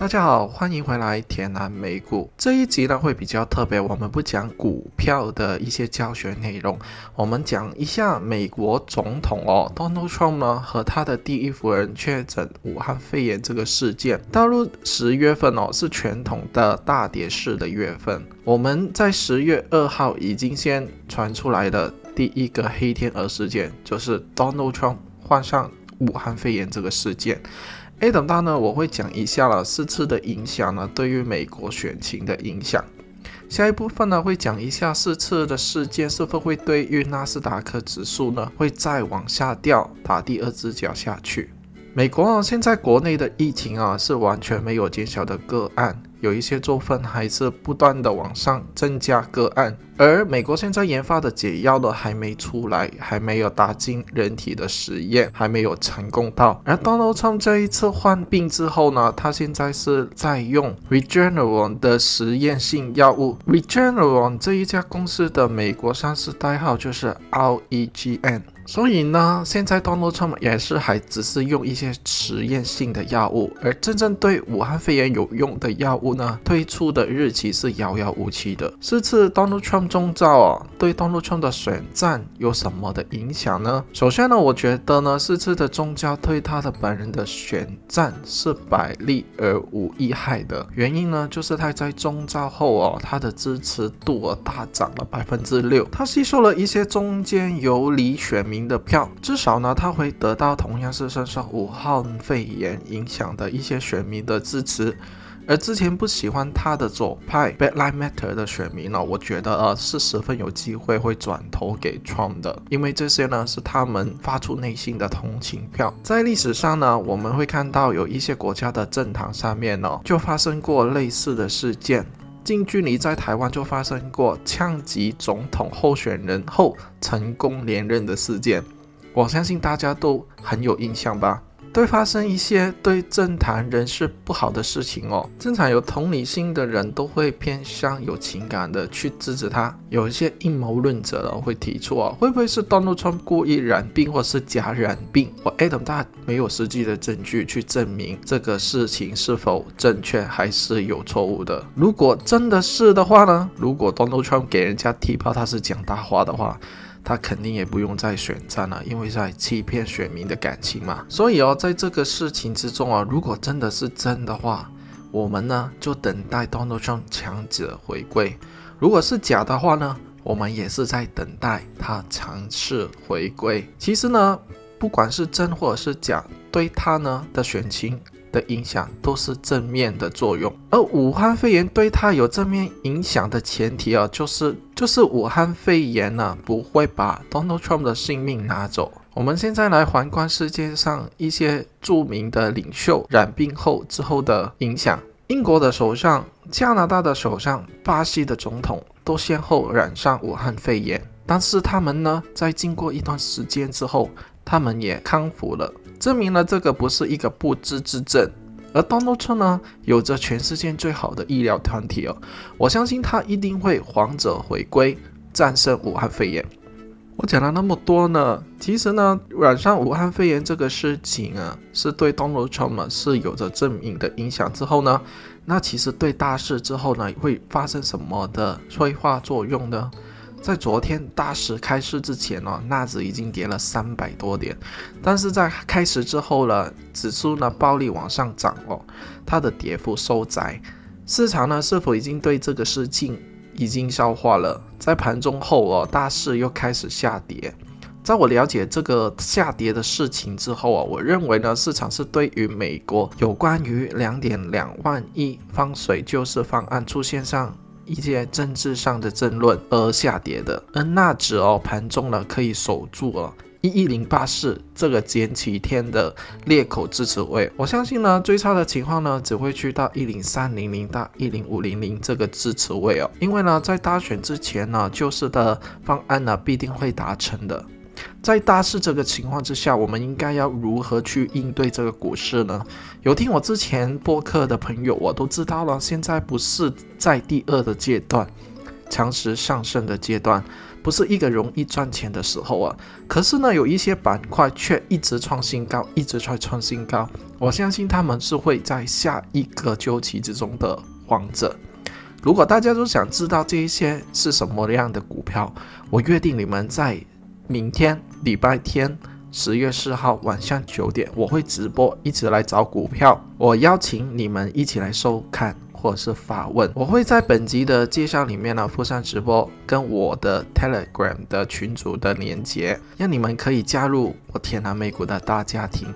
大家好，欢迎回来田南美股这一集呢会比较特别，我们不讲股票的一些教学内容，我们讲一下美国总统哦 Donald Trump 呢和他的第一夫人确诊武汉肺炎这个事件。大陆十月份哦是传统的大跌市的月份，我们在十月二号已经先传出来的第一个黑天鹅事件，就是 Donald Trump 患上武汉肺炎这个事件。A 等大呢，我会讲一下了四次的影响呢，对于美国选情的影响。下一部分呢，会讲一下四次的事件是否会对于纳斯达克指数呢，会再往下掉，打第二只脚下去。美国啊，现在国内的疫情啊，是完全没有减小的个案。有一些州份还是不断的往上增加个案，而美国现在研发的解药呢还没出来，还没有打进人体的实验，还没有成功到。而 Donald Trump 这一次患病之后呢，他现在是在用 Regeneron 的实验性药物。Regeneron 这一家公司的美国上市代号就是 REGN。所以呢，现在 Donald Trump 也是还只是用一些实验性的药物，而真正对武汉肺炎有用的药物呢，推出的日期是遥遥无期的。这次 Donald Trump 中招啊，对 Donald Trump 的选战有什么的影响呢？首先呢，我觉得呢，这次的中招对他的本人的选战是百利而无一害的。原因呢，就是他在中招后哦，他的支持度大涨了百分之六，他吸收了一些中间游离选民。的票，至少呢，他会得到同样是深受武汉肺炎影响的一些选民的支持，而之前不喜欢他的左派 “Bad Line Matter 的选民呢，我觉得呃是十分有机会会转投给 Trump 的，因为这些呢是他们发出内心的同情票。在历史上呢，我们会看到有一些国家的政坛上面呢，就发生过类似的事件。近距离在台湾就发生过枪击总统候选人后成功连任的事件，我相信大家都很有印象吧。对发生一些对政坛人士不好的事情哦。正常有同理心的人都会偏向有情感的去支持他。有一些阴谋论者呢会提出啊，会不会是 Donald Trump 故意染病或是假染病？我 Adam 大没有实际的证据去证明这个事情是否正确还是有错误的。如果真的是的话呢？如果 Donald Trump 给人家踢爆他是讲大话的话？他肯定也不用再选战了，因为在欺骗选民的感情嘛。所以哦，在这个事情之中啊，如果真的是真的话，我们呢就等待 Donald Trump 强者回归；如果是假的话呢，我们也是在等待他强势回归。其实呢，不管是真或者是假，对他呢的选情。的影响都是正面的作用，而武汉肺炎对他有正面影响的前提啊，就是就是武汉肺炎呢不会把 Donald Trump 的性命拿走。我们现在来环观世界上一些著名的领袖染病后之后的影响，英国的首相、加拿大的首相、巴西的总统都先后染上武汉肺炎，但是他们呢在经过一段时间之后，他们也康复了。证明了这个不是一个不治之症，而 Donald Trump 呢，有着全世界最好的医疗团体哦，我相信他一定会皇者回归，战胜武汉肺炎。我讲了那么多呢，其实呢，染上武汉肺炎这个事情啊，是对 Donald Trump 是有着正面的影响。之后呢，那其实对大事之后呢，会发生什么的催化作用呢？在昨天大市开市之前呢，纳指已经跌了三百多点，但是在开市之后呢，指数呢暴力往上涨哦，它的跌幅收窄。市场呢是否已经对这个事情已经消化了？在盘中后哦，大市又开始下跌。在我了解这个下跌的事情之后啊，我认为呢，市场是对于美国有关于两点两万亿放水救市方案出现上。一些政治上的争论而下跌的，而纳指哦盘中呢可以守住了一一零八四这个前几天的裂口支持位，我相信呢最差的情况呢只会去到一零三零零到一零五零零这个支持位哦，因为呢在大选之前呢救市的方案呢必定会达成的。在大势这个情况之下，我们应该要如何去应对这个股市呢？有听我之前播客的朋友，我都知道了。现在不是在第二的阶段，强势上升的阶段，不是一个容易赚钱的时候啊。可是呢，有一些板块却一直创新高，一直在创新高。我相信他们是会在下一个周期之中的王者。如果大家都想知道这一些是什么样的股票，我约定你们在明天礼拜天十月四号晚上九点，我会直播，一起来找股票。我邀请你们一起来收看或者是发问。我会在本集的介绍里面呢附上直播跟我的 Telegram 的群组的连接，让你们可以加入我天南美股的大家庭。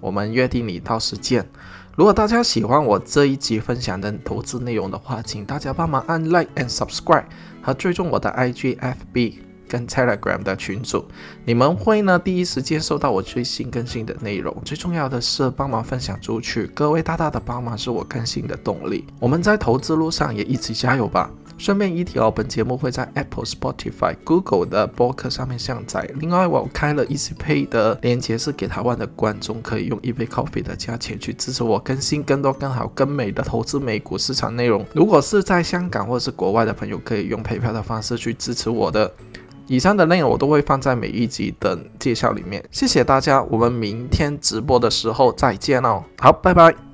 我们约定你到时见。如果大家喜欢我这一集分享的投资内容的话，请大家帮忙按 Like and Subscribe 和追踪我的 IG、FB 跟 Telegram 的群组，你们会呢第一时间收到我最新更新的内容。最重要的是帮忙分享出去，各位大大的帮忙是我更新的动力。我们在投资路上也一起加油吧！顺便一提哦，本节目会在 Apple、Spotify、Google 的播客上面下载。另外，我开了 EasyPay 的链接，是给台湾的观众可以用一杯 coffee 的价钱去支持我更新更多、更好、更美的投资美股市场内容。如果是在香港或是国外的朋友，可以用 PayPal 的方式去支持我的。以上的内容我都会放在每一集的介绍里面。谢谢大家，我们明天直播的时候再见哦。好，拜拜。